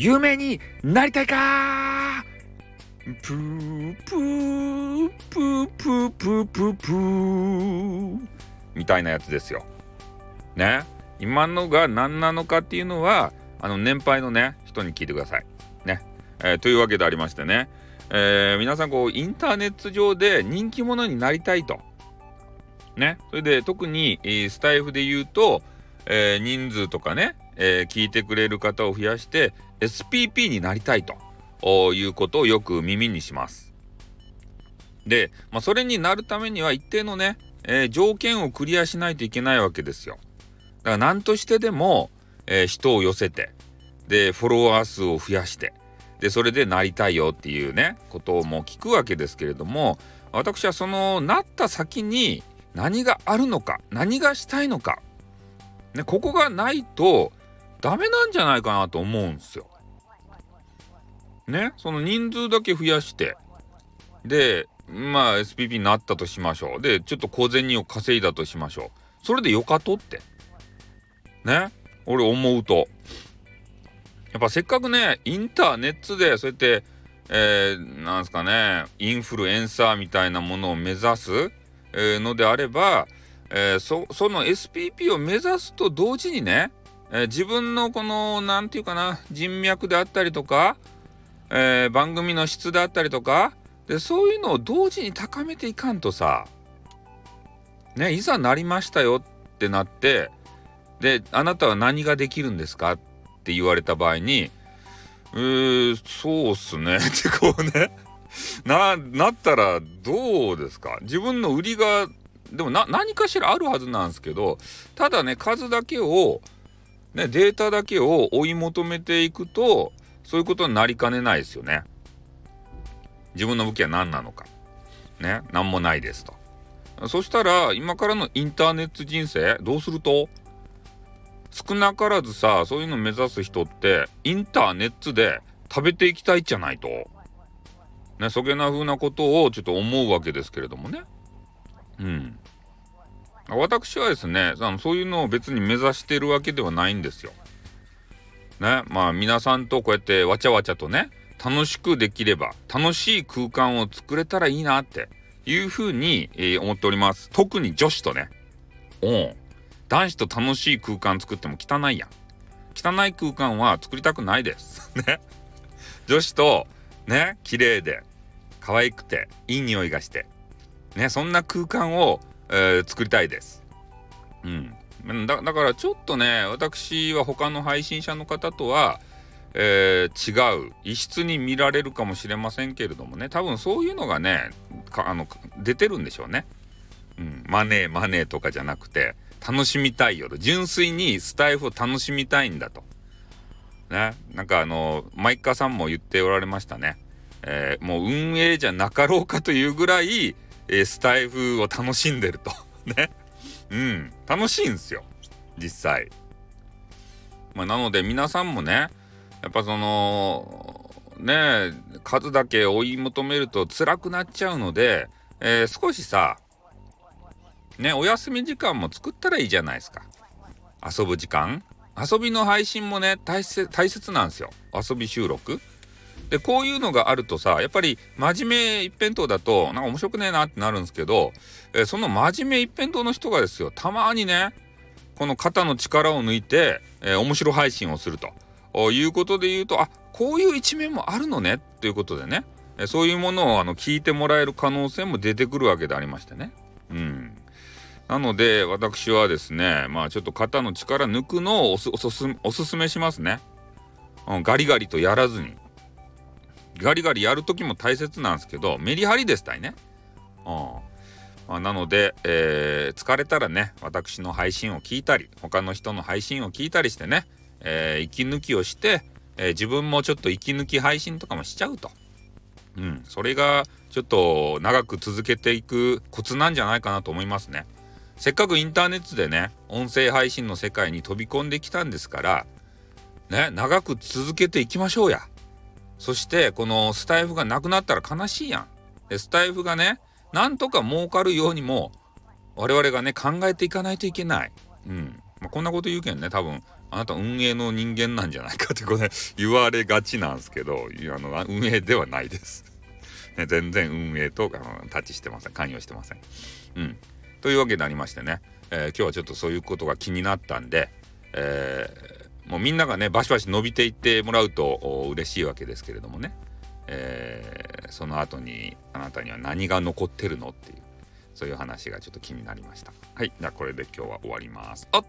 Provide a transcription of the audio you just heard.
有名になりたいか？プープープープープープープーみたいなやつですよ。ね？今のが何なのかっていうのはあの年配のね人に聞いてください。ね？えー、というわけでありましてね、えー、皆さんこうインターネット上で人気者になりたいと。ね？それで特に、スタイフで言うと、えー、人数とかね、え聞いてくれる方を増やして SPP になりたいということをよく耳にします。で、まあ、それになるためには一定のね、えー、条件をクリアしないといけないわけですよ。だから何としてでも、えー、人を寄せて、で、フォロワー数を増やして、で、それでなりたいよっていうね、ことをも聞くわけですけれども、私はそのなった先に何があるのか、何がしたいのか、ね、ここがないとダメなんじゃないかなと思うんですよ。ね、その人数だけ増やして、で、まあ SPP になったとしましょう。で、ちょっと小銭を稼いだとしましょう。それでよかとって。ね、俺思うと。やっぱせっかくね、インターネットでそうやって、えー、なんすかね、インフルエンサーみたいなものを目指す、えー、のであれば、えー、そその SPP を目指すと同時にね、えー、自分のこの何て言うかな人脈であったりとか、えー、番組の質であったりとかでそういうのを同時に高めていかんとさねいざなりましたよってなってであなたは何ができるんですかって言われた場合に「うーそうっすね」ってこうねななったらどうですか？自分の売りがでも何かしらあるはずなんですけどただね数だけをね、データだけを追い求めていくとそういうことになりかねないですよね。自分の武器は何なのか。ね、何もないですと。そしたら今からのインターネット人生どうすると？少なからずさそういうの目指す人ってインターネットで食べていきたいじゃないと。ね、そげな風なことをちょっと思うわけですけれどもね。うん。私はですねあのそういうのを別に目指してるわけではないんですよ。ねまあ皆さんとこうやってわちゃわちゃとね楽しくできれば楽しい空間を作れたらいいなっていうふうに、えー、思っております。特に女子とね。おん。男子と楽しい空間作っても汚いやん。汚い空間は作りたくないです。ね。女子とね綺麗で可愛くていい匂いがしてねそんな空間をえー、作りたいです。うん。だだからちょっとね、私は他の配信者の方とは、えー、違う異質に見られるかもしれませんけれどもね。多分そういうのがねあの出てるんでしょうね、うん、マネーマネーとかじゃなくて楽しみたいよと純粋にスタイフを楽しみたいんだと。ね。なんかあのマイカさんも言っておられましたね、えー、もう運営じゃなかろうかというぐらいえー、スタイフを楽しんでると ね。うん。楽しいんですよ。実際。まあ、なので皆さんもね、やっぱその、ね数だけ追い求めると辛くなっちゃうので、えー、少しさ、ね、お休み時間も作ったらいいじゃないですか。遊ぶ時間遊びの配信もね大切なんですよ遊び収録でこういうのがあるとさやっぱり真面目一辺倒だとなんか面白くねえなってなるんですけど、え、その真面目一辺倒の人がですよたまにねこの肩の力を抜いて、えー、面白配信をするということで言うとあこういう一面もあるのねということでね、え、そういうものをあの聞いてもらえる可能性も出てくるわけでありましてね。うんなので私はですねまあちょっと肩の力抜くのをおすおすすめしますね。うん、ガリガリとやらずにガリガリやる時も大切なんですけどメリハリですたいね。うんまあ、なので、えー、疲れたらね私の配信を聞いたり他の人の配信を聞いたりしてね、えー、息抜きをして、えー、自分もちょっと息抜き配信とかもしちゃうと。うん、それがちょっと長く続けていくコツなんじゃないかなと思いますね。せっかくインターネットでね音声配信の世界に飛び込んできたんですからね長く続けていきましょうや。そしてこのスタイフがなくなったら悲しいやん。でスタイフがねなんとか儲かるようにも我々がね考えていかないといけない。うん。まあ、こんなこと言うけんね多分あなた運営の人間なんじゃないかってこれ 言われがちなんですけどあの運営ではないです。ね、全然運営とあのタッチしてません関与してません。うん、というわけになりましてね、えー、今日はちょっとそういうことが気になったんで、えー、もみんながねバシバシ伸びていってもらうと嬉しいわけですけれどもね、えー、その後にあなたには何が残ってるのっていうそういう話がちょっと気になりました。はい、じゃあこれで今日は終わります。おっ